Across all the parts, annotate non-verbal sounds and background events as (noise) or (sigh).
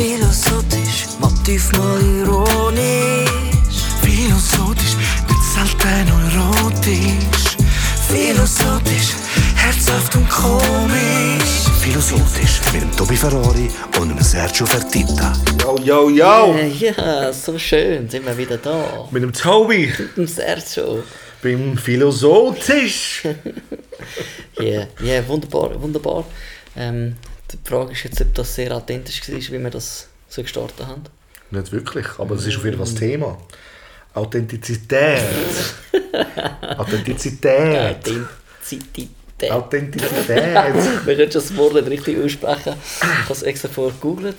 Philosophisch, Motiv mal ironisch. Philosophisch, nicht selten erotisch. Philosophisch, herzhaft und komisch. Philosophisch mit dem Tobi Ferrari und dem Sergio Fertitta. Yo, yo, yo! Äh, Ja, so schön, sind wir wieder da. Mit dem Tobi Im Sergio. beim Philosophisch. (laughs) Ja, ja, wunderbar, wunderbar. Ähm, die Frage ist jetzt, ob das sehr authentisch war, wie wir das so gestartet haben. Nicht wirklich, aber das ist auf jeden Fall das Thema. Authentizität. (laughs) Authentizität. Authentizität. Authentizität. (laughs) Wir können schon das Wort nicht richtig aussprechen. Ich habe es extra vorher gegoogelt.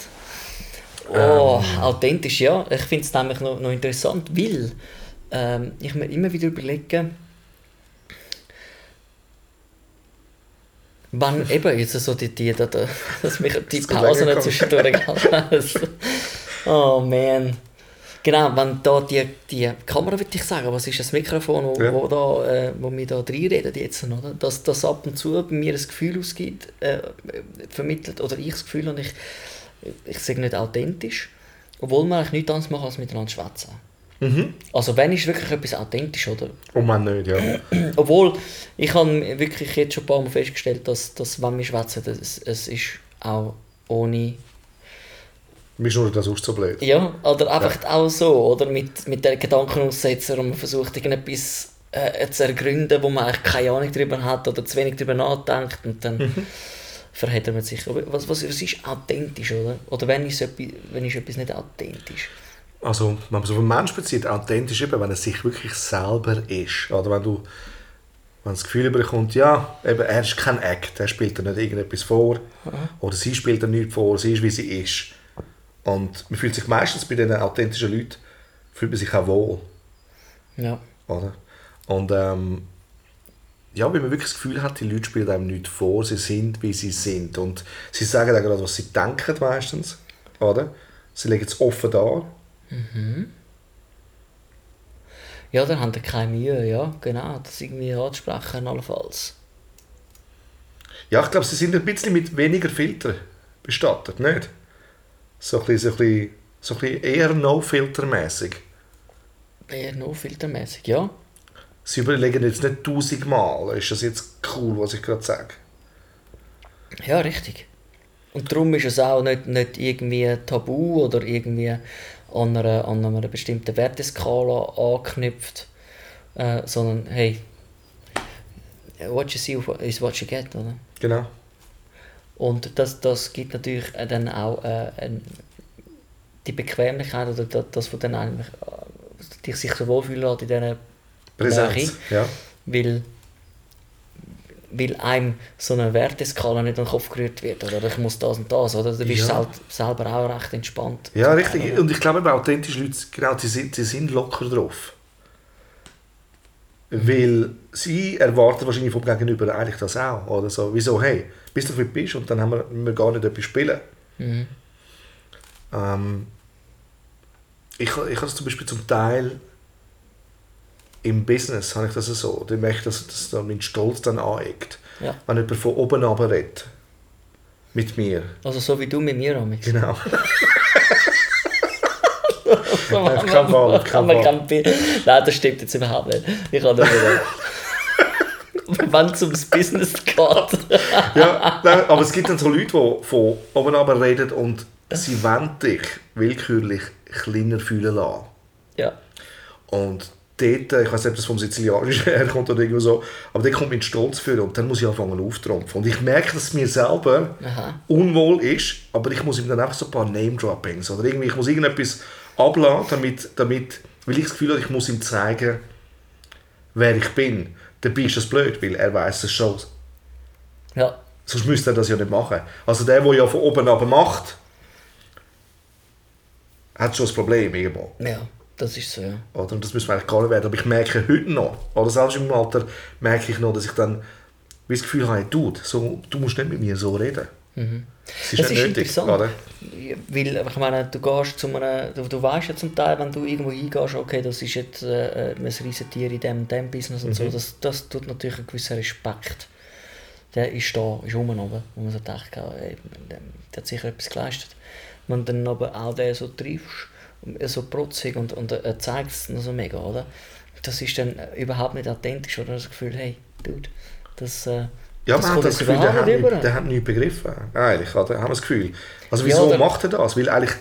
Oh, authentisch, ja. Ich finde es nämlich noch, noch interessant, weil ähm, ich mir immer wieder überlege, wann eben jetzt so die, die, die dass mich die Das Pause nicht zwischendurch (laughs) Oh man. Genau, wenn da die, die Kamera, würde ich sagen, was ist das Mikrofon, wo, Ja. wo, da, äh, wo wir da reinreden jetzt, oder? Dass das ab und zu bei mir ein Gefühl ausgibt, äh, vermittelt, oder ich das Gefühl habe, ich, ich sage nicht authentisch, obwohl wir eigentlich nichts anderes machen, als miteinander schwätzen. Mhm. Also wenn ist wirklich etwas authentisch, oder? Und man nicht, ja. (clears throat) Obwohl, ich habe wirklich jetzt schon ein paar Mal festgestellt, dass, dass wenn wir schwätzen, es, es ist auch ohne Mir ist nur das so blöd. Ja, oder einfach auch so, oder? Mit, mit den Gedankenaussetzer und man versucht irgendetwas äh, zu ergründen, wo man eigentlich keine Ahnung darüber hat oder zu wenig darüber nachdenkt und dann Mhm. verhält man sich. Was, was, was ist authentisch, oder? Oder wenn ist, etwas, wenn ist etwas nicht authentisch? Also, wenn man es auf einen Menschen bezieht, authentisch eben, wenn er sich wirklich selber ist. Oder wenn du wenn das Gefühl bekommt, ja, eben, er ist kein Act, er spielt da nicht irgendetwas vor. Oder sie spielt da nichts vor, sie ist, wie sie ist. Und man fühlt sich meistens bei diesen authentischen Leuten, fühlt man sich auch wohl. Ja. Oder? Und ähm, ja, wenn man wirklich das Gefühl hat, die Leute spielen einem nichts vor, sie sind, wie sie sind. Und sie sagen auch gerade, was sie denken meistens. Oder? Sie legen es offen dar. Ja, dann haben die keine Mühe, ja, genau, das irgendwie anzusprechen, allenfalls. Ja, ich glaube, sie sind ein bisschen mit weniger Filter bestattet, nicht? So ein bisschen, so ein bisschen, so ein bisschen eher no-filter-mäßig. Eher nur filtermäßig, ja. Sie überlegen jetzt nicht tausendmal, ist das jetzt cool, was ich gerade sage? Ja, richtig. Und darum ist es auch nicht, nicht irgendwie tabu oder irgendwie an einer, an einer bestimmten Werteskala angeknüpft, äh, sondern hey, what you see is what you get, oder? Genau. Und das, das gibt natürlich äh, dann auch äh, die Bequemlichkeit oder das, das was dann eigentlich äh, dich sich so wohlfühlen lässt in dieser Präsenz. Ja. weil, weil einem so eine Werteskala nicht an den Kopf gerührt wird. Oder ich muss das und das. Oder du bist Ja. sel selber auch recht entspannt. Ja, richtig. Teil? Und ich glaube, eben, authentische Leute, genau, die sind, die sind locker drauf. Weil sie erwarten wahrscheinlich vom Gegenüber eigentlich das auch. Oder so, wieso, hey, bist du wie du bist und dann haben wir, wir gar nicht etwas spielen. Mhm. Ähm, ich, ich habe es zum Beispiel zum Teil im Business, habe ich das so. Ich, dass, dass da mein Stolz dann aneckt. Ja. Wenn jemand von oben runter redet. Mit mir. Also so wie du mit mir, Amix. Genau. (laughs) Auf keinen Fall, Fall. kein Bild- Nein, das stimmt jetzt überhaupt nicht. Ich kann nicht wieder. (laughs) Wenn es ums Business geht. ja, nein, aber es gibt dann so Leute, die von oben runter reden und sie wollen dich willkürlich kleiner fühlen lassen. ja. Und dort, ich weiß nicht, ob das vom Sizilianischen (laughs) herkommt oder irgendwo so, aber dort kommt mein Stolz für und dann muss ich anfangen auftrumpfen. Und ich merke, dass es mir selber Aha. unwohl ist, aber ich muss ihm dann einfach so ein paar Name-Droppings oder irgendwie, ich muss irgendetwas abladen, damit, damit, weil ich das Gefühl habe, ich muss ihm zeigen, wer ich bin. Dabei ist das blöd, weil er weiß es schon. Ja. Sonst müsste er das ja nicht machen. Also der, der ja von oben runter macht, hat schon ein Problem irgendwo. Ja, das ist so, ja. Oder? Und das müssen wir eigentlich gar nicht werden. Aber ich merke heute noch, oder selbst im Alter, merke ich noch, dass ich dann wie das Gefühl habe, du, so, du musst nicht mit mir so reden. Das ist Es nicht ist nötig. interessant. Oder? Weil, ich meine, du gehst zu einem, du, du weißt ja zum Teil, wenn du irgendwo hingehst, okay, das ist jetzt äh, ein riesen Tier in dem, dem Business und so, Mhm. das, das tut natürlich einen gewissen Respekt der ist da, ist rum oben, wo man so denkt, ey, der, der hat sicher etwas geleistet. Wenn du dann aber auch den so triffst, so protzig und, und er zeigt es noch so mega, oder? Das ist dann überhaupt nicht authentisch, oder? Das Gefühl, hey, Dude, das, äh, Ja, das man hat das Gefühl, der hat, nicht der hat nichts begriffen. Eigentlich, oder? haben wir das Gefühl. Also Ja, wieso oder- macht er das? Weil eigentlich,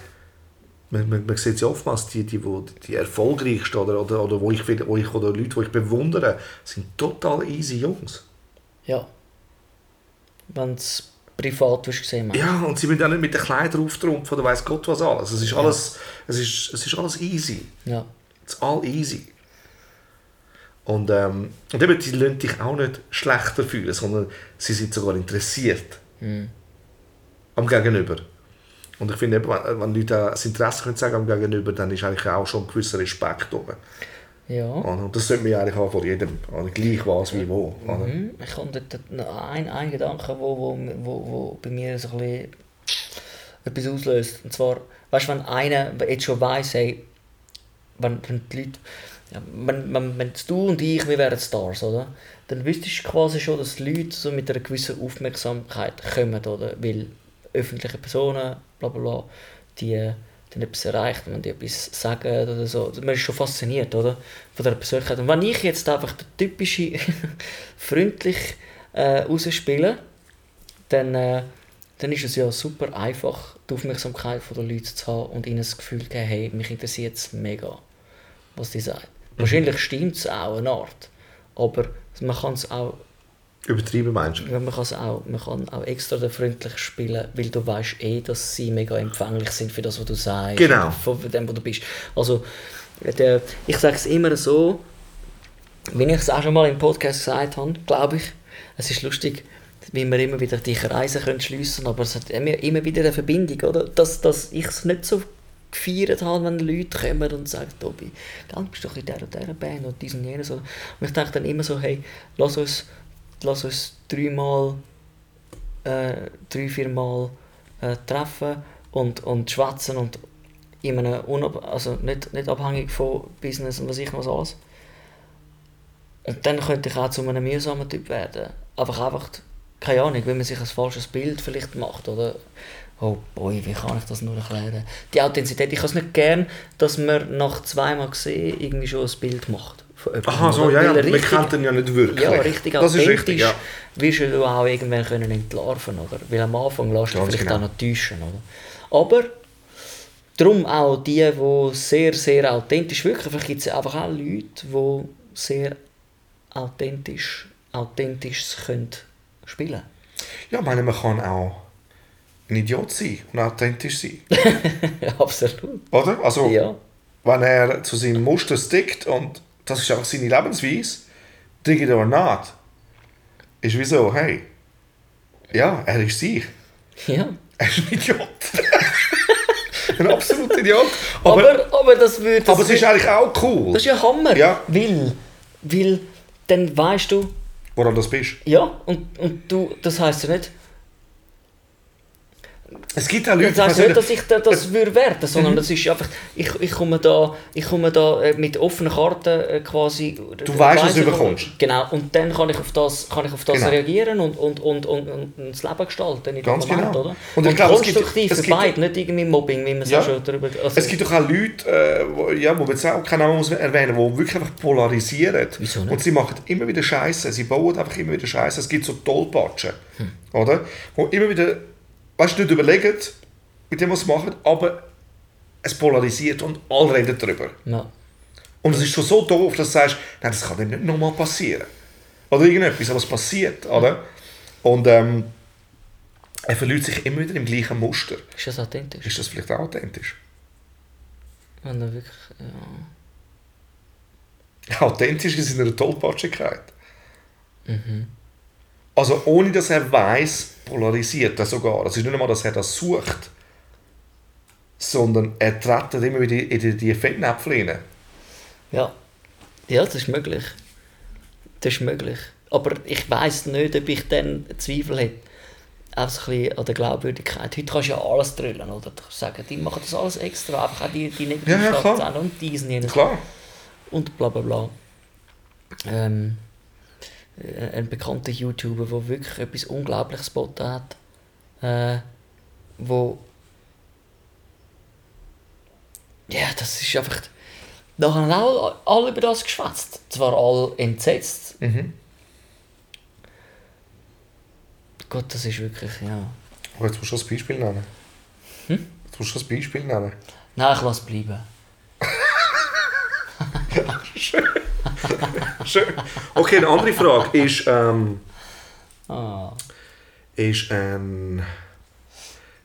man, man, man sieht ja oftmals, die, die, wo, die erfolgreichsten oder, oder, oder, wo ich, wo ich, oder Leute, die ich bewundere, sind total easy Jungs. Ja. Wenn es privat gesehen. Ja, und sie müssen auch nicht mit den Kleidern auftrumpfen oder weiss Gott was alles. Es ist alles, es ist, es ist alles easy. Ja. It's all easy. Und, ähm, und eben, die lassen dich auch nicht schlechter fühlen, sondern sie sind sogar interessiert am Gegenüber. Und ich finde, eben, wenn, Leute das Interesse können sagen am Gegenüber, dann ist eigentlich auch schon ein gewisser Respekt oben. Ja. Und das sollte man eigentlich auch vor jedem, gleich was wie wo. Mhm. Ich habe noch ein, ein Gedanke, wo, wo, wo, wo bei mir so ein bisschen etwas auslöst. Und zwar, weißt du, wenn einer jetzt schon weiss, hey, wenn, wenn die Leute, wenn, wenn, wenn du und ich, wir wären Stars, oder? Dann wüsstest du quasi schon, dass die Leute so mit einer gewissen Aufmerksamkeit kommen, oder? Weil öffentliche Personen, bla bla bla, die dann etwas erreicht, wenn die etwas sagen oder so. Man ist schon fasziniert, oder? Von der Persönlichkeit. Und wenn ich jetzt einfach der typische (laughs) freundlich äh, rausspiele, dann, äh, dann ist es ja super einfach, die Aufmerksamkeit der Leute zu haben und ihnen das Gefühl zu geben, hey, mich interessiert es mega, was die sagen. Wahrscheinlich stimmt es auch eine Art, aber man kann es auch, Übertrieben meinst du? ja, man kann es auch, man kann auch extra freundlich spielen, weil du weißt eh, dass sie mega empfänglich sind für das, was du sagst, Genau. von dem, wo du bist. Also, der, ich sage es immer so, wie ich es auch schon mal im Podcast gesagt habe, glaube ich, es ist lustig, wie wir immer wieder die Kreise können schliessen aber es hat immer, immer wieder eine Verbindung, oder? Dass, dass ich es nicht so gefeiert habe, wenn Leute kommen und sagen, Tobi, gell, du bist doch in dieser und dieser Band und diesen und jenes. Und ich denke dann immer so, hey, lass uns, lass uns dreimal, äh, drei, viermal äh, treffen und, und schwätzen und in einem unab also nicht, nicht abhängig von Business und was ich was alles. Und dann könnte ich auch zu einem mühsamen Typ werden. Einfach einfach, keine Ahnung, wenn man sich ein falsches Bild vielleicht macht, oder? Oh boy, wie kann ich das nur erklären? Die Authentizität, ich habe es nicht gern, dass man nach zweimal gesehen irgendwie schon ein Bild macht. Jemandem, Aha, so, ja, ja. Richtig- kennt ihn ja nicht wirklich. ja, richtig Das ist authentisch richtig, ja. wirst du auch irgendwann können entlarven oder? Weil am Anfang lässt du vielleicht genau. auch noch täuschen, oder? Aber darum auch die, die sehr, sehr authentisch wirken. Vielleicht gibt es einfach auch Leute, die sehr authentisch, authentisch können spielen Ja, ich meine, man kann auch ein Idiot sein und authentisch sein. (laughs) Absolut. Oder? Also, Ja. wenn er zu seinem Muster stickt und das ist auch seine Lebensweise, dig it or not, ist wie so, hey, ja, er ist sich. ja. Er ist ein Idiot. ein absoluter Idiot. Aber, Aber, aber, das würde... aber es ist eigentlich auch cool, das ist ja Hammer. Ja. Weil, weil dann weißt du, woran das bist. ja, und, und du, das heisst ja nicht, Es gibt auch Leute, Das heisst die nicht, dass ich da- das würde werten, sondern Mhm. das ist einfach, ich, ich komme da, ich komme da äh, mit offenen Karten äh, quasi. Du weißt, was du bekommst. Genau, und dann kann ich auf das, kann ich auf das Genau. reagieren und, und, und, und, und das Leben gestalten in Ganz Moment, genau. oder? Und ich glaube, konstruktiv es für beide, nicht irgendwie Mobbing, wie man es Ja. schon darüber... Also, Es gibt doch auch Leute, äh, wo, ja, wo man jetzt auch keinen Namen muss erwähnen, die wirklich einfach polarisieren. Wieso nicht? Und sie machen immer wieder Scheiße. Sie bauen einfach immer wieder Scheiße. Es gibt so Tollpatschen, Hm. oder? Wo immer wieder, weißt du, nicht überlegen, mit dem, was sie machen, aber es polarisiert und alle reden darüber. ja. Und es ist schon so doof, dass du sagst, nein, das kann dir nicht nochmal passieren. Oder irgendetwas, aber es passiert, oder? Und ähm, er verliert sich immer wieder im gleichen Muster. Ist das authentisch? Ist das vielleicht auch authentisch? Wenn du wirklich, ja. (laughs) authentisch in seiner Tollpatschigkeit. Also ohne dass er weiß, polarisiert er sogar. Es ist nicht einmal, dass er das sucht, sondern er tritt immer wieder in die, die Fettnäpfel rein. Ja. Ja, das ist möglich. Das ist möglich. Aber ich weiß nicht, ob ich dann Zweifel hätte. So ein bisschen an der Glaubwürdigkeit. Heute kannst du ja alles drüllen, oder? Du sagen, die machen das alles extra, einfach auch die, die Ja, ja, negativen klar. Schlagzeilen und diesen, jenes Klar. und bla bla bla. Ähm, äh, ein bekannter YouTuber, der wirklich etwas Unglaubliches geboten hat. Äh, wo. Ja, das ist einfach. Da haben auch alle über das geschwätzt. Zwar alle entsetzt. Mhm. Gott, das ist wirklich, ja. Aber jetzt musst du das Beispiel nennen. Hm? Jetzt musst du das Beispiel nennen. Nein, ich lasse bleiben. (laughs) (laughs) Schön. Okay, eine andere Frage ist, ähm, Ah. ist ein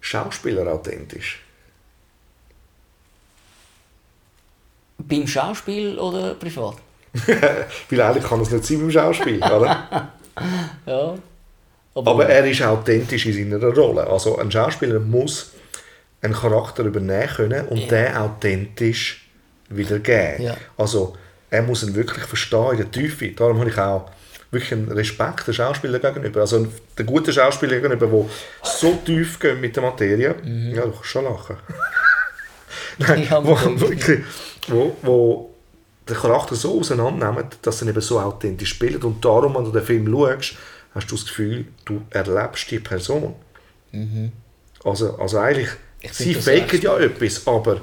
Schauspieler authentisch? Beim Schauspiel oder privat? (laughs) Weil eigentlich kann es nicht sein beim Schauspiel, oder? (laughs) Ja. Aber er ist authentisch in seiner Rolle. Also ein Schauspieler muss einen Charakter übernehmen können und Ja. den authentisch wiedergeben. Ja. Also er muss ihn wirklich verstehen in der Tiefe. Darum habe ich auch wirklich einen Respekt den Schauspieler gegenüber. Also den guten Schauspieler gegenüber, der so tief geht mit der Materie. Ja, du kannst schon lachen. (laughs) Nein, Mhm. Ja, wo, wirklich, wo, wo den Charakter so auseinandernehmen, dass er eben so authentisch spielt. Und darum, wenn du den Film schaust, hast du das Gefühl, du erlebst die Person. Also, also eigentlich, Mhm. Ich sie faken ja etwas, aber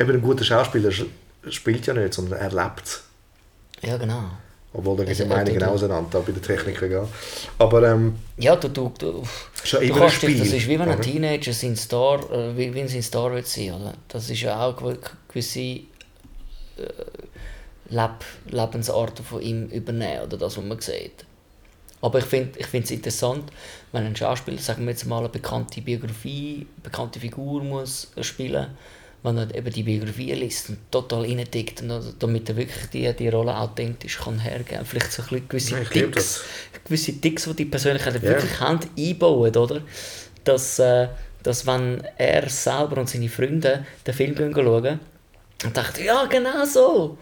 eben ein guter Schauspieler sch- spielt ja nicht, sondern er lebt es. Ja, genau. Obwohl, da geht die Also, er Meinungen auseinander, da bei der Technik egal. Aber ähm, Ja, du, du, du, ja du immer kannst dich, Spiel. das ist wie wenn ein? Teenager sein Star, äh, wie, wie ein sein Star will sein, oder? Das ist ja auch gew- gewisse äh, Leb Lebensarten von ihm übernehmen, oder das, was man sieht. Aber ich finde ich es interessant, wenn ein Schauspieler, sagen wir jetzt mal, eine bekannte Biografie, eine bekannte Figur muss spielen, wenn er eben die Biografie liest und total reindickt, und also damit er wirklich die, die Rolle authentisch kann hergeben Vielleicht so ein bisschen gewisse Ja, ich Ticks, gewisse Ticks, die die Persönlichkeit Ja. wirklich haben, einbauen, oder? Dass, äh, dass wenn er selber und seine Freunde den Film gehen schauen und dachten, ja, genau so,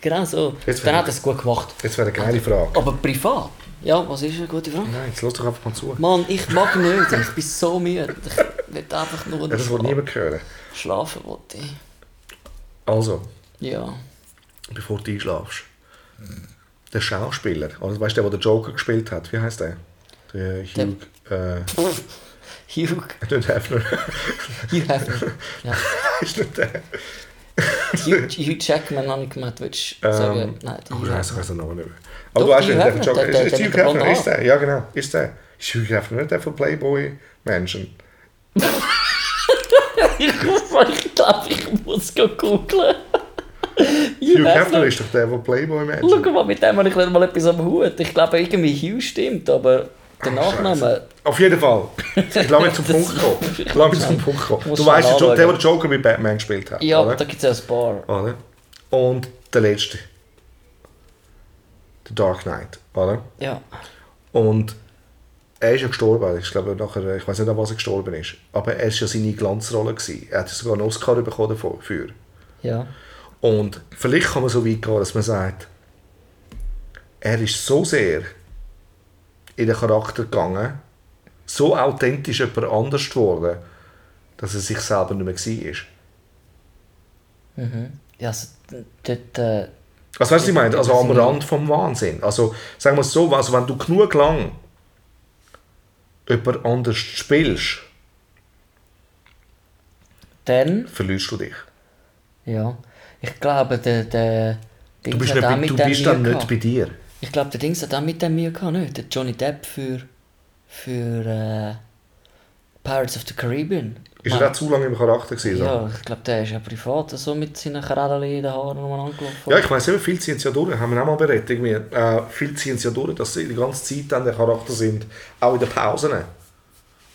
genau so, Jetzt dann hat er es gut gemacht. Jetzt wäre eine geile Frage. Aber privat? Ja, was ist eine gute Frage? Nein, jetzt lass doch einfach mal zu. Mann, ich mag nicht, ich bin so müde. Ich will einfach nur das will niemand hören. schlafen. Wollte ich. Also, Ja. bevor du einschlafst. Der Schauspieler, oder weißt du, der, der den Joker gespielt hat, wie heißt der? Der Hugh. Äh, (laughs) Hugh, (laughs) nicht Hefner. Hugh Hefner. (laughs) Ja. ist nicht der. Hugh, Jackman habe ich gemeint, willst du sagen? Nein, die Oh, Hugh Scheiße, ich den Namen nicht mehr. Aber Doch, du weißt Hugh nicht, Hefner, Joker. der- Ist, Hugh blonden ist der? Ja, genau, ist der. Ist Hugh Hefner nicht der von Playboy Mansion? Ich glaube, (laughs) ich muss go googlen. Hugh Hefner ist doch der von Playboy Mansion. Schau mal, mit dem habe ich nicht mal etwas am Hut. Ich glaube, irgendwie Hugh stimmt, aber der Nachname... Auf jeden Fall. Ich lasse (laughs) mich zum Punkt kommen. Ich lasse mich zum Punkt kommen. Du weißt, der, der Joker bei Batman gespielt hat. Ja, oder? da gibt es ja ein paar. oder? Und der letzte. Der Dark Knight, oder? Ja. Und er ist ja gestorben. Ich glaube, nachher, ich weiß nicht, an was er gestorben ist. Aber er war ja seine Glanzrolle. Gewesen. Er hat sogar einen Oscar bekommen dafür. Ja. Und vielleicht kann man so weit gehen, dass man sagt, er ist so sehr in den Charakter gegangen, so authentisch jemand anders geworden, dass er sich selber nicht mehr war. Mhm. Ja, also, dort, äh, Also weißt du, was ich meine? Also am Das- Rand vom Wahnsinn. Also sagen wir es so, also wenn du genug lang jemand anders spielst, dann, verlierst du dich. ja, ich glaube, der, der Du bist, nicht, du bist dann nicht gehabt. bei dir. Ich glaube, der Dings hat auch mit dem Mühe gehabt, nicht? Der Johnny Depp für, für äh, Pirates of the Caribbean. Ist er auch zu lange im Charakter gewesen? so? Ja, ich glaube, der ist ja privat so mit seinen Krädchen in den Haaren umeinander gelaufen. Ja, ich weiss eben, viel ziehen sie ja durch, haben wir auch mal berät. Irgendwie. Äh, viel ziehen sie ja durch, dass sie die ganze Zeit dann der Charakter sind, auch in den Pausen.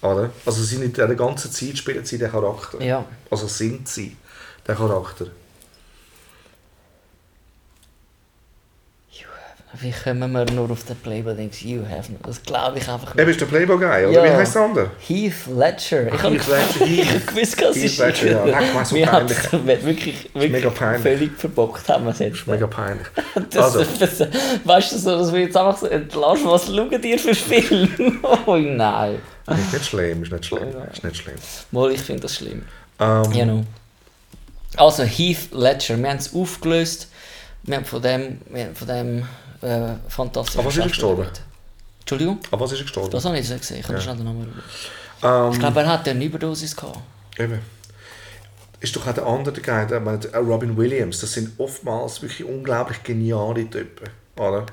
Oder? Also sie sind in der ganzen Zeit spielen sie den Charakter. Ja. Also sind sie der Charakter. Wie kommen wir nur auf den Playboy-Dings? You have no. Das glaube ich einfach nicht. ist der Playboy-Guy, oder? Ja. Wie heißt der andere? Heath Ledger. Ich habe Ledger, (laughs) ich Heath. gewusst, was Heath (laughs) ist. Ledger, ja. Leck mal, so Wir peinlich. es wirklich, wirklich mega peinlich. völlig verbockt haben wir es jetzt. Mega peinlich. (laughs) Das, Also, das, weißt du, so, dass wir jetzt einfach so entlassen, was schauen dir für Filme? oh nein. ist nicht schlimm, ist nicht schlimm. Ist nicht schlimm. Mal, ich finde das schlimm. Ähm, Ja, no. Also Heath Ledger, wir haben es aufgelöst. Wir haben von dem, wir haben von dem Äh, fantastisch. Aber was ist er gestorben? Entschuldigung? Aber was ist er gestorben? Das habe ich nicht gesehen. Ich kann Ja. schnell den Namen schauen. Ähm, Ich glaube, er hatte eine Überdosis gehabt. Eben. Ist doch auch der andere Guy, der, der Robin Williams, das sind oftmals wirklich unglaublich geniale Typen, oder?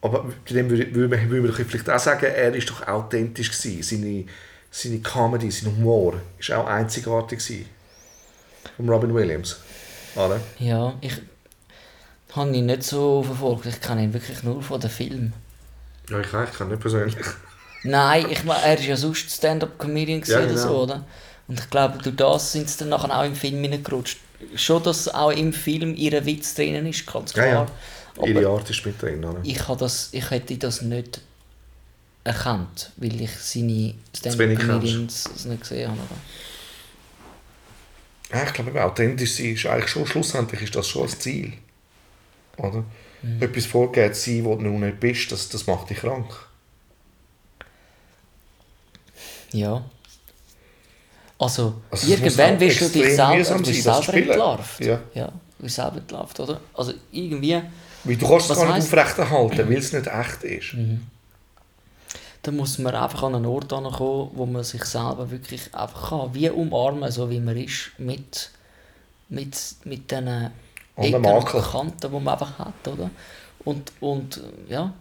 Aber bei dem würde, würde, man, würde man doch vielleicht auch sagen, er ist doch authentisch gewesen. Seine, seine Comedy, sein Humor ist auch einzigartig gewesen. Von Robin Williams, oder? Ja, ich habe ihn nicht so verfolgt. Ich kenne ihn wirklich nur von den Filmen. Ja, ich, ich kann nicht persönlich. Nein, ich meine, er ist ja sonst Stand-up-Comedian Ja, ja, oder genau. so, oder? Und ich glaube, durch das sind sie dann nachher auch im Film hineingerutscht. Schon, dass auch im Film ihr Witz drinnen ist, ganz Ja, klar. ja. Ihre Aber Art ist mit drin, oder? ich, habe das, ich hätte das nicht erkannt, weil ich seine Stand-up-Comedians nicht gesehen habe. Oder? Ja, ich glaube, authentisch sein ist eigentlich schon, schlussendlich ist das schon das Ziel. Oder? Mhm. Etwas vorgeben zu sein, wo du noch nicht bist, das, das macht dich krank. Ja. Also, Also irgendwann wirst du dich selber, bist entlarvt. Ja. ja. Du bist selber entlarvt, oder? Also irgendwie, Weil du kannst es gar nicht aufrechterhalten, weil es nicht echt ist. da muss man einfach an einen Ort kommen, wo man sich selber wirklich einfach kann, wie umarmen, so wie man ist, mit, mit, mit diesen Ecken. Kanten, die man einfach hat, oder? Und, und ja,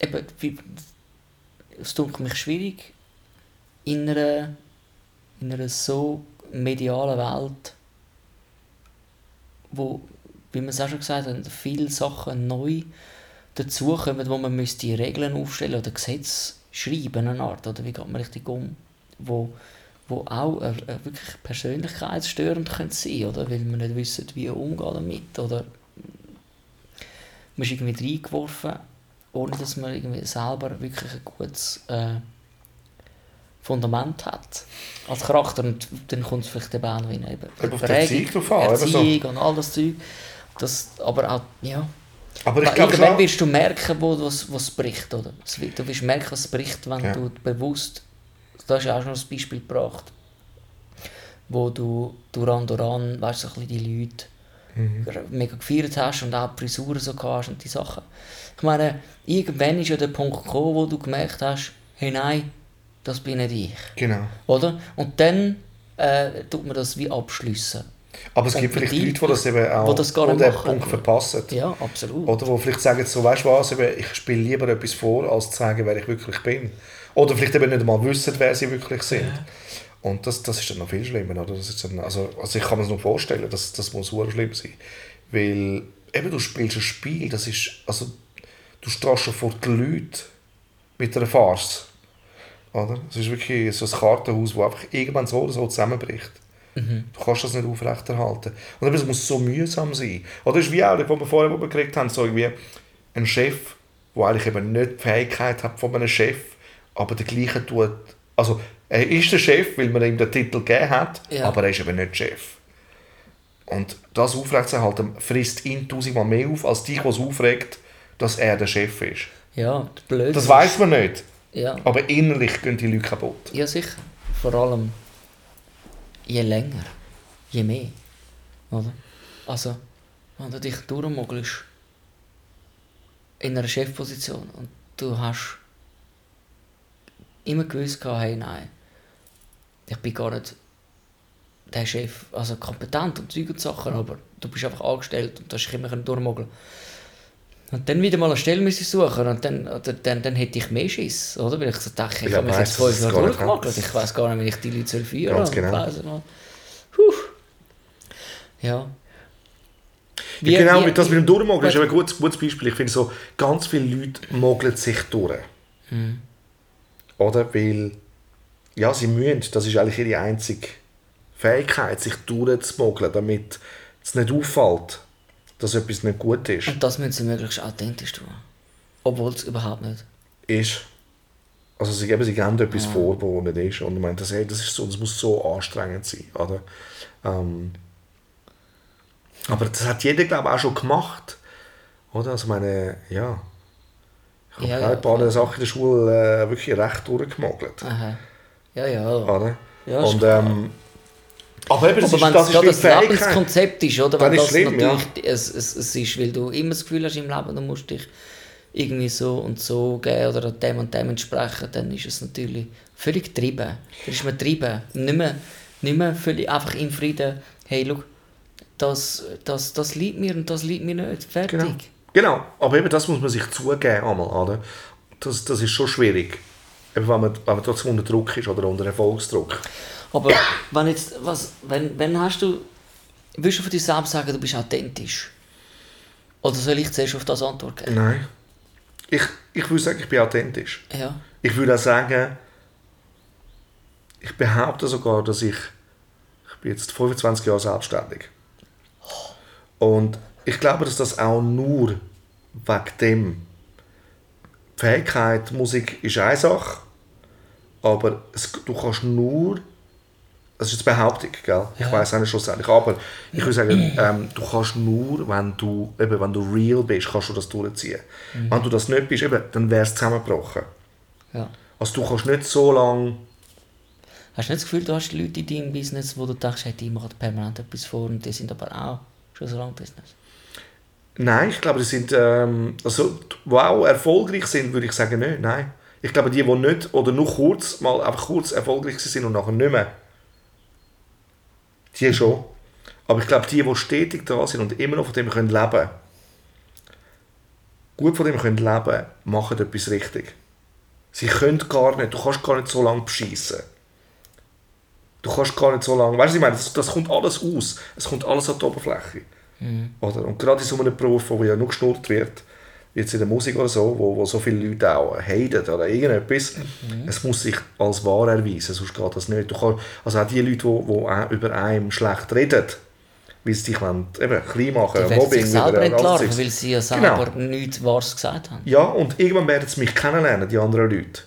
eben, wie, es tut mich schwierig, in einer, in einer so medialen Welt, wo, wie wir es auch schon gesagt haben, viele Sachen neu dazukommen, wo man müsste Regeln aufstellen oder Gesetze schreiben, eine Art, oder wie geht man richtig um, wo, wo auch äh, wirklich persönlichkeitsstörend können sein oder weil man nicht wissen, wie umgehen damit, oder man ist irgendwie reingeworfen, ohne dass man irgendwie selber wirklich ein gutes äh, Fundament hat als Charakter und dann kommt es vielleicht eben auch noch in eben Erziehung an, so. Und all das Zeug. Das, aber auch, ja. Aber ich glaube wirst du merken, wo was, was bricht, oder? Du wirst merken, was bricht, wenn Ja. du bewusst, da hast du auch schon ein Beispiel gebracht, wo du duran duran, weißt du, so ein bisschen die Leute Mhm. mega gefeiert hast und auch die Frisuren so hast und die Sachen. Ich meine, irgendwann ist ja der Punkt gekommen, wo du gemerkt hast, hey nein, das bin nicht ich, Genau. oder? Und dann äh, tut man das wie abschliessen. Aber es Und gibt vielleicht dir, Leute, die das eben auch das gar nicht den machen. Punkt verpassen. Ja, absolut. Oder wo vielleicht sagen, so, weißt du was, ich spiele lieber etwas vor, als zu sagen, wer ich wirklich bin. Oder vielleicht eben nicht einmal wissen, wer sie wirklich sind. Und das, das ist dann noch viel schlimmer. Oder? Das ist dann, also, also ich kann mir das noch vorstellen, das, das muss sehr schlimm sein. Weil eben, du spielst ein Spiel, das ist, also, du stehst schon vor die Leute mit einer Farce. Oder? Es ist wirklich so ein Kartenhaus, das einfach irgendwann so oder so zusammenbricht. Du kannst das nicht aufrechterhalten. Und es muss so mühsam sein. Oder es ist wie auch, was wir vorher gekriegt haben, so irgendwie ein Chef, der eigentlich eben nicht die Fähigkeit hat von einem Chef, aber der gleiche tut... Also, er ist der Chef, weil man ihm den Titel gegeben hat, Ja. aber er ist eben nicht Chef. Und das aufrechtzuerhalten, frisst ihn tausendmal mehr auf, als dich, was aufregt, dass er der Chef ist. Ja, blöd. Das weiß man nicht. Ja. Aber innerlich gehen die Leute kaputt. Ja, sicher. Vor allem je länger, je mehr. Oder? Also, wenn du dich durchmogelst in einer Chefposition und du hast immer gewusst, gehabt, hey, nein, ich bin gar nicht der Chef, also kompetent und Zeug und Sachen, aber du bist einfach angestellt und hast dich immer durchmogeln und dann wieder mal eine Stelle müssen suchen und dann, oder, dann, dann hätte ich mehr Schiss, oder? Weil ich so dachte, ich Ja, habe mich jetzt fünf Jahre durchgemogelt. Ich weiß gar nicht, wie ich die Leute soll führen Ganz und genau. Ja. Wie- Ja, genau, wie- mit das mit dem Durchmogeln ist ein gutes, gutes Beispiel. Ich finde so, ganz viele Leute mogeln sich durch. Hm. Oder? Weil, ja, sie müssen, das ist eigentlich ihre einzige Fähigkeit, sich durchzumogeln, damit es nicht auffällt, dass etwas nicht gut ist. Und das müssen sie möglichst authentisch tun. Obwohl es überhaupt nicht. ist. Also sie geben sich gerne etwas Ja. vor, wo nicht ist. Und ich meine, das, hey, das, ist so, das muss so anstrengend sein. Oder? Ähm, aber das hat jeder, glaube ich, auch schon gemacht. Oder? Also meine, ja. Ich habe Ja, ja, ein paar voll. Sachen in der Schule äh, wirklich recht durchgemogelt. Aha. Ja, ja. Oder? Ja, Und ähm, Aber eben, das Aber ist, wenn das es ist das. Lebenskonzept ist, oder? Wenn das schlimm, ja. natürlich, es, es, es ist, weil du immer das Gefühl hast im Leben, du musst dich irgendwie so und so geben oder dem und dem entsprechen, dann ist es natürlich völlig getrieben. Dann ist man getrieben. Nicht mehr, nicht mehr völlig einfach im Frieden, hey, schau, das, das, das liegt mir und das liegt mir nicht. Fertig. Genau. Genau, aber eben das muss man sich zugeben einmal, oder? Das, das ist schon schwierig. Eben, wenn man, wenn man trotzdem unter Druck ist oder unter Erfolgsdruck. Aber wenn jetzt, was, wenn, wenn hast du, willst du von dir selbst sagen, du bist authentisch? Oder soll ich zuerst auf das Antwort geben? Nein. Ich, ich würde sagen, ich bin authentisch. Ja. Ich würde auch sagen, ich behaupte sogar, dass ich, ich bin jetzt 25 Jahre selbstständig. Und ich glaube, dass das auch nur wegen dem die Fähigkeit, Musik ist eine Sache, aber es, du kannst nur, das ist jetzt Behauptung, gell? ich Ja. weiß auch nicht schlussendlich, aber ich würde sagen, ähm, du kannst nur, wenn du, eben, wenn du real bist, kannst du das durchziehen. Wenn du das nicht bist, eben, dann wäre es zusammengebrochen. ja. Also du kannst nicht so lange Hast du nicht das Gefühl, du hast Leute in deinem Business, wo du denkst, hey, die machen permanent etwas vor und die sind aber auch schon so lange im Business? Nein, ich glaube, die sind, ähm, also, auch erfolgreich sind, würde ich sagen, nicht, nein. Ich glaube, die, die nicht, oder nur kurz, mal einfach kurz erfolgreich sind und nachher nicht mehr, die schon. Aber ich glaube, die, die stetig da sind und immer noch von dem können leben gut von dem können leben, machen etwas richtig. Sie können gar nicht, du kannst gar nicht so lange beschissen. Du kannst gar nicht so lange, weißt du, ich meine, das, das kommt alles aus. Es kommt alles an die Oberfläche. Oder? Und gerade in so einem Beruf, wo ja nur geschnurrt wird, wie jetzt in der Musik oder so, wo, wo so viele Leute auch haten oder irgendetwas, es muss sich als wahr erweisen, sonst geht das nicht. Du kannst, also auch die Leute, die, auch über einem schlecht reden, weil sie dich wollen, eben, klein machen, Die werden sich selber entlarven, weil sie ja Genau. selber nichts Wahres gesagt haben. Ja, und irgendwann werden sie mich kennenlernen, die anderen Leute.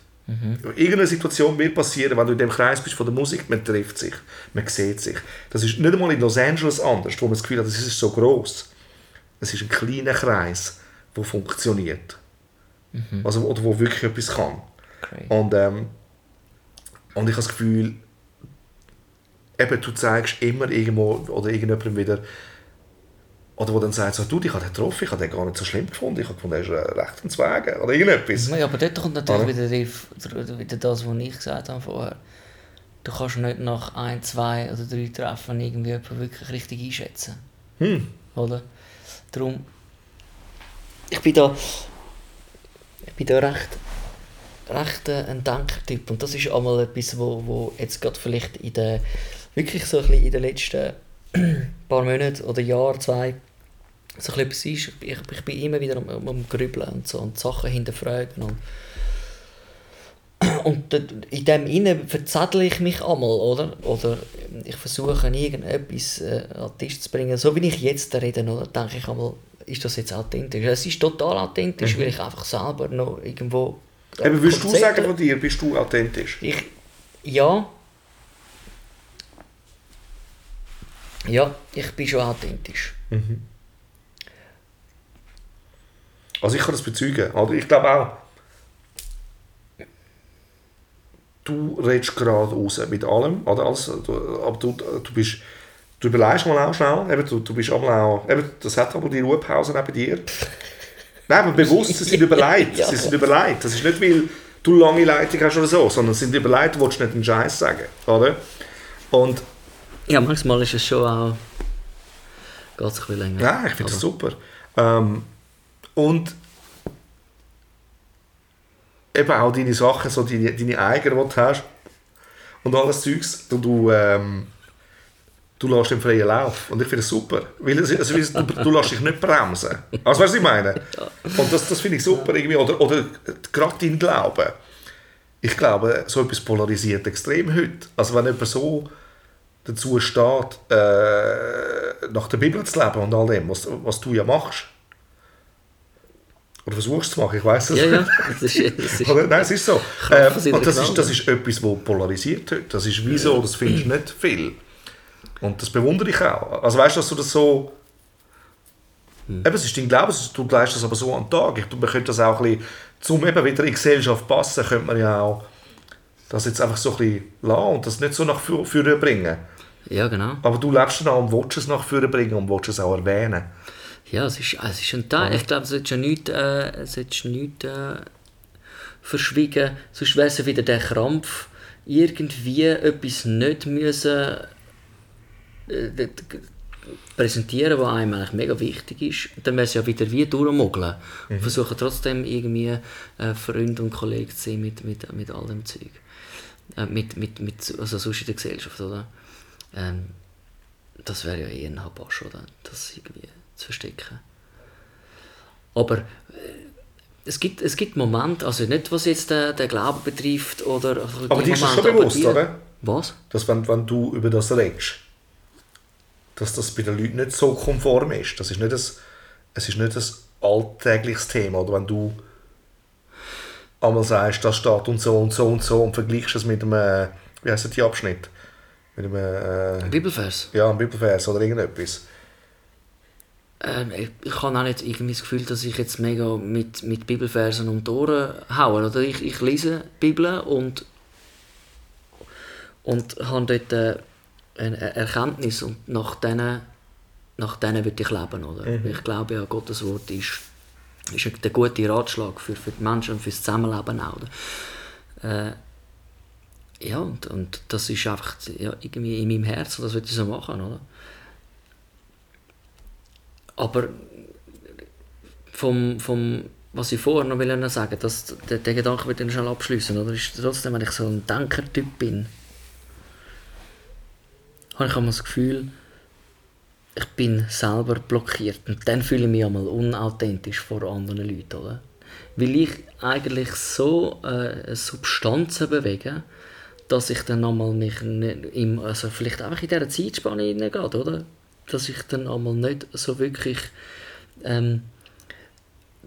Irgendeine Situation wird passieren, wenn du in dem Kreis bist von der Musik, man trifft sich, man sieht sich. Das ist nicht einmal in Los Angeles anders, wo man das Gefühl hat, das ist so groß. Es ist ein kleiner Kreis, der funktioniert. Also, oder wo wirklich etwas kann. Crazy. Und, ähm, und ich habe das Gefühl, eben, du zeigst immer irgendwo oder irgendjemandem wieder, oder wo dann sagt, so, du, ich habe den getroffen, ich habe den gar nicht so schlimm gefunden, ich habe gefunden, er ist äh, recht ein Zwege oder irgendetwas. Ja, aber dort kommt natürlich Oder? wieder, die, wieder das, was ich gesagt habe vorher. Du kannst nicht nach ein, zwei oder drei Treffen irgendwie jemanden wirklich richtig einschätzen. Hm. Oder? Darum, ich bin da, ich bin da recht, recht äh, ein Denkertyp. Und das ist einmal etwas, wo, wo jetzt gerade vielleicht in der, wirklich so ein bisschen in den letzten (clears throat) paar Monaten oder Jahr, zwei, so ein bisschen etwas ist. Ich, ich bin immer wieder am, am, am Grübeln und so und Sachen hinterfragen und und in dem Innen verzettle ich mich einmal, oder? Oder ich versuche irgendetwas äh, an den Tisch zu bringen. So wie ich jetzt rede, oder? denke ich einmal, ist das jetzt authentisch? Es ist total authentisch, weil ich einfach selber noch irgendwo... Eben, würdest du sagen von dir, bist du authentisch? Ich... Ja. Ja, ich bin schon authentisch. Also ich kann das bezeugen. Oder ich glaube auch, du redest gerade raus mit allem, oder alles, du, aber du, du bist, du überlegst mal auch schnell, eben, du, du bist einmal auch, eben, das hat aber die Ruhepause auch bei dir. Nein, aber bewusst, sie sind (laughs) überlegt, Ja. sie sind überlegt. Das ist nicht, weil du lange Leitung hast oder so, sondern sie sind überlegt, du willst nicht einen Scheiß sagen, oder? Und Ja, manchmal ist es schon auch... Geht es ein bisschen länger. Ja, ich finde das super. Ähm, und eben auch deine Sachen, so deine, deine eigenen, die du hast und alles Zeugs, du, du, ähm, du lässt den freien Lauf. Und ich finde das super. Weil es, also, du, du lässt dich nicht bremsen. Also was ich meine? Und das, das finde ich super. Irgendwie. Oder, oder gerade dein Glauben. Ich glaube, so etwas polarisiert extrem heute. Also wenn jemand so dazu steht, äh, nach der Bibel zu leben und all dem, was, was du ja machst. Oder versuchst zu machen, ich weiß es Ja, ja, nicht. das ist... Das ist nein, es ist so. (laughs) Ähm, und das ist, das ist etwas, das polarisiert heute. Das ist wieso, das findest du nicht viel. Und das bewundere ich auch. Also weißt du, dass du das so... Hm. Eben, es ist dein Glauben, du leistest das aber so an den Tag. Ich, man könnte das auch ein bisschen, zum eben wieder in die Gesellschaft passen, könnte man ja auch das jetzt einfach so ein bisschen lassen und das nicht so nach vor- vorne bringen. Ja, genau. Aber du lebst dann auch und willst es nach vorne bringen und willst es auch erwähnen. Ja, es ist, es ist ein Teil. Ich glaube, es ist ja nichts, äh, es ist nichts äh, verschwiegen. Sonst wäre es wieder der Krampf, irgendwie etwas nicht müssen äh, präsentieren, was einem eigentlich mega wichtig ist. Und dann wäre es ja wieder wie durchmogeln. Und versuchen trotzdem irgendwie äh, Freund und Kollege zu sein mit, mit, mit all dem Zeug. Äh, mit, mit, mit, also sonst in der Gesellschaft, oder? Ähm, das wäre ja eher ein Habasch, oder? Das irgendwie zu verstecken. Aber äh, es gibt, es gibt Momente, also nicht was jetzt den, den Glauben betrifft, oder... also Aber die dir ist das schon bewusst, oder? Was? Dass wenn, wenn du über das redest, dass das bei den Leuten nicht so konform ist. Das ist nicht ein, es ist nicht ein alltägliches Thema. Oder wenn du einmal sagst, das steht und so und so und so und vergleichst es mit einem, wie heißt die Abschnitt? Mit einem, äh, Bibelvers? ja, einem Bibelvers oder irgendetwas. Ähm, ich, habe auch nicht irgendwie das Gefühl, dass ich jetzt mega mit, mit Bibelversen um die Ohren haue. Oder ich, ich lese die Bibel und, und habe dort äh, eine Erkenntnis und nach denen, nach denen will ich leben. Oder? Ich glaube ja, Gottes Wort ist, ist ein- der gute Ratschlag für, für die Menschen und für das Zusammenleben auch. Oder? Äh, ja, und, und das ist einfach ja, irgendwie in meinem Herzen, das will ich so machen. Oder? Aber vom, vom, was ich vorher noch will sagen das, den, den Gedanken will ich schnell abschließen. Oder ist trotzdem, wenn ich so ein Denkertyp bin, habe ich einmal das Gefühl, ich bin selber blockiert. Und dann fühle ich mich einmal unauthentisch vor anderen Leuten. Oder? Weil ich eigentlich so äh, Substanzen bewege, dass ich dann einmal mich im, also vielleicht einfach in dieser Zeitspanne hineingehe, oder? Dass ich dann einmal nicht so wirklich ähm,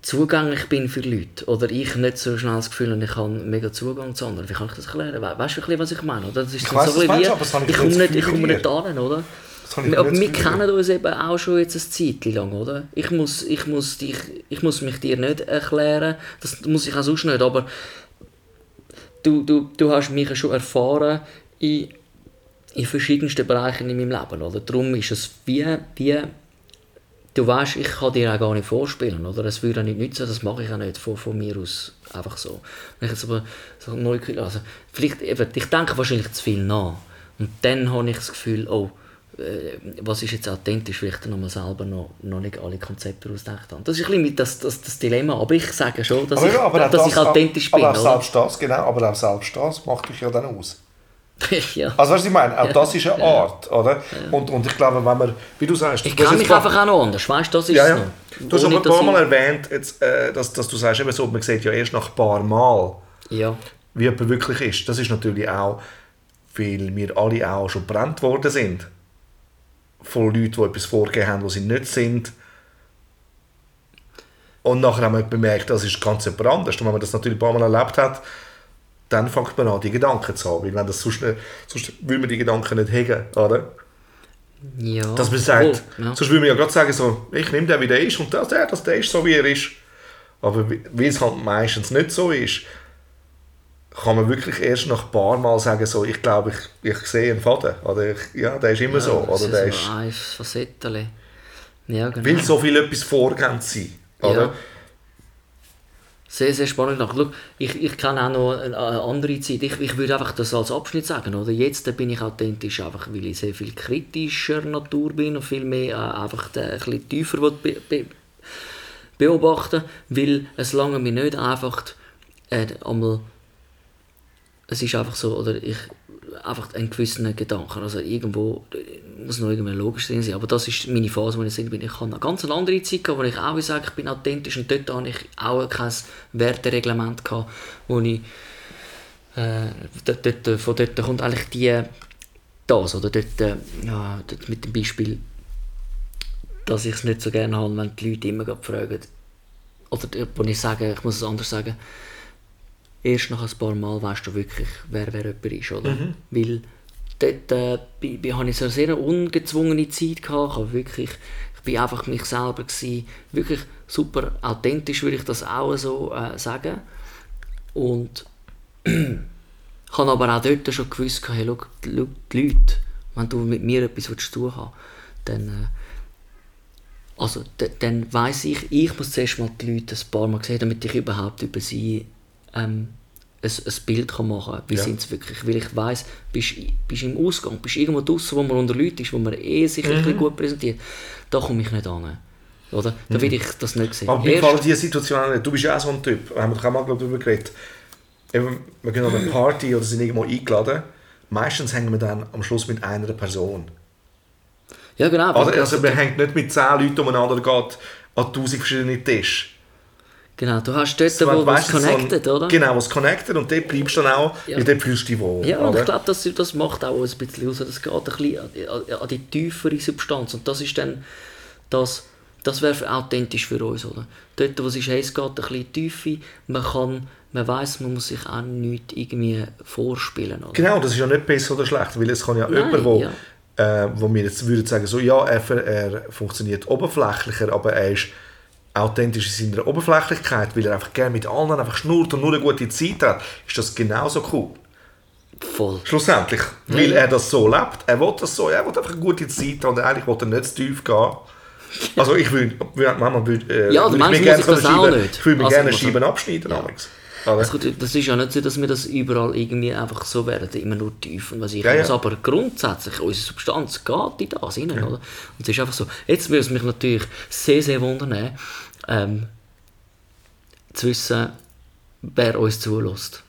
zugänglich bin für Leute. Oder ich nicht so schnell das Gefühl habe, ich habe mega Zugang zu anderen. Wie kann ich das erklären? We weißt du, ein bisschen, was ich meine? Oder? Das ist weiss, so meinst, wie, habe ich ich komme nicht, ich komme nicht dir. hin, oder? Ich aber wir kennen uns eben auch schon jetzt ein Zeit lang, oder? Ich muss, ich, muss dich, ich muss mich dir nicht erklären, das muss ich auch sonst nicht, aber du, du, du hast mich ja schon erfahren in, in verschiedensten Bereichen in meinem Leben, oder? Darum ist es wie, wie du weißt, ich kann dir auch gar nicht vorspielen, oder? Es würde auch nicht nützen, das mache ich auch nicht von, von mir aus einfach so. Wenn ich jetzt aber so neu, also vielleicht eben, ich denke wahrscheinlich zu viel nach und dann habe ich das Gefühl, oh, äh, was ist jetzt authentisch, weil ich dann nochmal selber noch, noch nicht alle Konzepte ausgedacht habe. Das ist ein bisschen das, das, das Dilemma, aber ich sage schon, dass, Aber ich, ja, aber dass das- ich authentisch bin, Aber auch selbst das, genau, aber auch selbst das macht dich ja dann aus. (laughs) ja. Also weißt du, ich meine? Auch das ist eine. Art, oder? Und, und ich glaube, wenn man, wie du sagst... Ich kenne mich einfach auch noch anders, weißt du, das ist Ja, ja. noch. Du hast aber ein paar Mal erwähnt, jetzt, äh, dass, dass du sagst, eben so, man sieht ja erst nach ein paar Mal, Ja, wie jemand wirklich ist. Das ist natürlich auch, weil wir alle auch schon gebrannt worden sind. Von Leuten, die etwas vorgegeben haben, was sie nicht sind. Und nachher haben wir bemerkt, das ist ganz jemand anderes. Und wenn man das natürlich ein paar Mal erlebt hat, dann fängt man an, die Gedanken zu haben. Weil wenn das sonst, nicht, sonst will man die Gedanken nicht hegen, oder? ja. Dass man sagt, Oh, ja. sonst würde man ja gerade sagen, so, ich nehme den, wie der ist und das, der, das, der ist so, wie er ist. Aber wie- weil es halt meistens nicht so ist, kann man wirklich erst nach ein paar Mal sagen, so, ich glaube, ich, ich sehe einen Faden. Oder ich, ja, der ist immer so. das Oder der ist ist, so ein Facettchen. Ja, genau. will so viel etwas vorgehend sein. Oder? Ja. Sehr, sehr spannend. Schau, ich, ich kenne auch noch eine, andere Zeit. Ich, ich würde einfach das als Abschnitt sagen. Oder? Jetzt bin ich authentisch, einfach weil ich sehr viel kritischer Natur bin und viel mehr äh, einfach ein bisschen tiefer be, be, beobachten Weil es lange mir nicht einfach äh, einmal es ist einfach so, oder ich einfach einen gewissen Gedanken, also irgendwo äh, muss noch irgendwie logisch sein, aber das ist meine Phase, wo ich bin. Ich habe eine ganz andere Zeit gehabt, wo ich auch sage, ich bin authentisch und dort hatte ich auch kein Wertereglement gehabt, wo ich äh, dort, dort, von dort kommt eigentlich die das, oder dort, äh, ja, dort mit dem Beispiel, dass ich es nicht so gerne habe, wenn die Leute immer fragen, oder dort, wo ich sage, ich muss es anders sagen, erst nach ein paar Mal weißt du wirklich, wer wer jemand ist, oder? Weil dort äh, hatte ich so eine sehr ungezwungene Zeit gehabt. Ich, wirklich, ich bin einfach mich selber gewesen. wirklich super authentisch, würde ich das auch so äh, sagen. Und (clears throat) ich habe aber auch dort schon gewusst, hey, schau, die, Leute, Wenn du mit mir etwas zu tun haben dann, äh, also, dann weiss ich, ich muss zuerst mal die Leute ein paar Mal sehen, damit ich überhaupt über sie ähm, ein, ein Bild kann machen kann. Wie Ja. sind sie wirklich? Weil ich weiss, bist bist im Ausgang, bist du irgendwo draußen, wo man unter Leuten ist, wo man eh sich ein bisschen gut präsentiert, da komme ich nicht an. Oder? Da will ich das nicht sehen. Aber mir Erst- gefallen diese Situation auch nicht. Du bist ja auch so ein Typ. Haben wir doch auch mal darüber geredet. Eben, wir gehen an eine Party oder sind irgendwo eingeladen. Meistens hängen wir dann am Schluss mit einer Person. ja, genau. Also, also man hängt nicht mit zehn Leuten umeinander geht an tausend verschiedene Tische. Genau, du hast dort, Wenn wo was weißt, so connected, oder? Genau, was connected und dort bleibst du dann auch, Ja. weil dort fühlst du dich wohl. Ja, und ich glaube, das, das macht auch ein bisschen aus. Das geht ein bisschen an, die- an die tiefere Substanz. Und das ist dann, das, das wäre authentisch für uns, oder? Dort, wo es ist, hey, es geht ein bisschen tiefer, man kann, man weiß, man muss sich auch nichts irgendwie vorspielen, oder? Genau, das ist ja nicht besser oder schlecht, weil es kann ja Nein, jemand, wo, ja. äh, wo mir jetzt würde sagen, so, ja, er, er funktioniert oberflächlicher, aber er ist authentisch in seiner Oberflächlichkeit, weil er einfach gerne mit allen einfach schnurrt und nur eine gute Zeit hat, ist das genauso cool. Voll. Schlussendlich, weil ja. er das so lebt. Er will das so, er will einfach eine gute Zeit haben und eigentlich will er nicht zu tief gehen. (laughs) Also ich würde, manchmal würde, äh, Ja, würde ich mir gerne das so eine auch Scheibe- nicht. Ich würde mir Also, gerne Scheiben abschneiden. Ja. Das, das ist ja nicht so, dass wir das überall irgendwie einfach so werden, immer nur tief und was ich Ja, ja. Aber grundsätzlich, unsere Substanz geht in das rein, oder? Und es ist einfach so. Jetzt würde es mich natürlich sehr, sehr wundern, ähm, zu wissen, wer uns zulässt.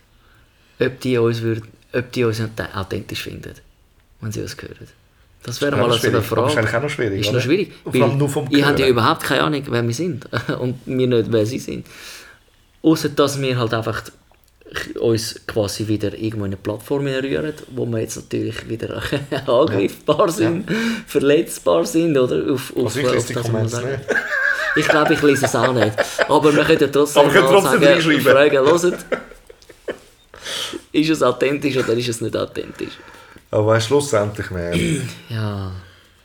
Ob die uns, würd, ob die uns authentisch finden, wenn sie uns hören. Das wäre Ja, mal das so eine ist Frage. ist eigentlich auch noch schwierig, Ist noch schwierig. Vor allem nur vom Ich habe ja überhaupt keine Ahnung, wer wir sind. (laughs) Und wir nicht, wer sie sind. Außer dass wir halt einfach uns quasi wieder irgendwo in eine Plattform rühren, wo wir jetzt natürlich wieder (laughs) angreifbar sind, verletzbar sind, oder? Auf, auf, Also ich lese die das, was man sagt. Ich glaube, ich lese es auch nicht. Aber wir können ja trotzdem, Aber wir können mal trotzdem sagen, fragen, hört, ist es authentisch oder ist es nicht authentisch? Aber weißt, schlussendlich, man, Ja,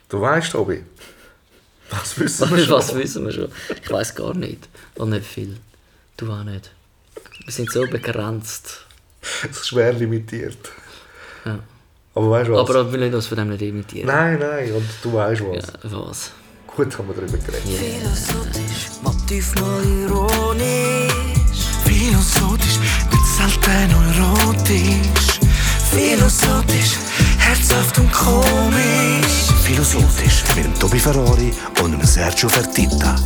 du weißt, Tobi, was wissen wir (laughs) schon? was wissen wir schon? Ich weiß gar nicht. Und nicht viel. Du auch nicht. Wir sind so begrenzt. Es ist schwer limitiert. Ja. Aber weißt du was? Aber wir lassen uns von dem nicht imitieren. nein, nein, und du weißt was. Ja, was? Gut haben wir darüber geredet. Philosophisch, tief, mal ironisch. Philosophisch, nicht selten erotisch. Philosophisch, herzhaft und komisch. Philosophisch mit dem Tobi Ferrari und dem Sergio Fertitta.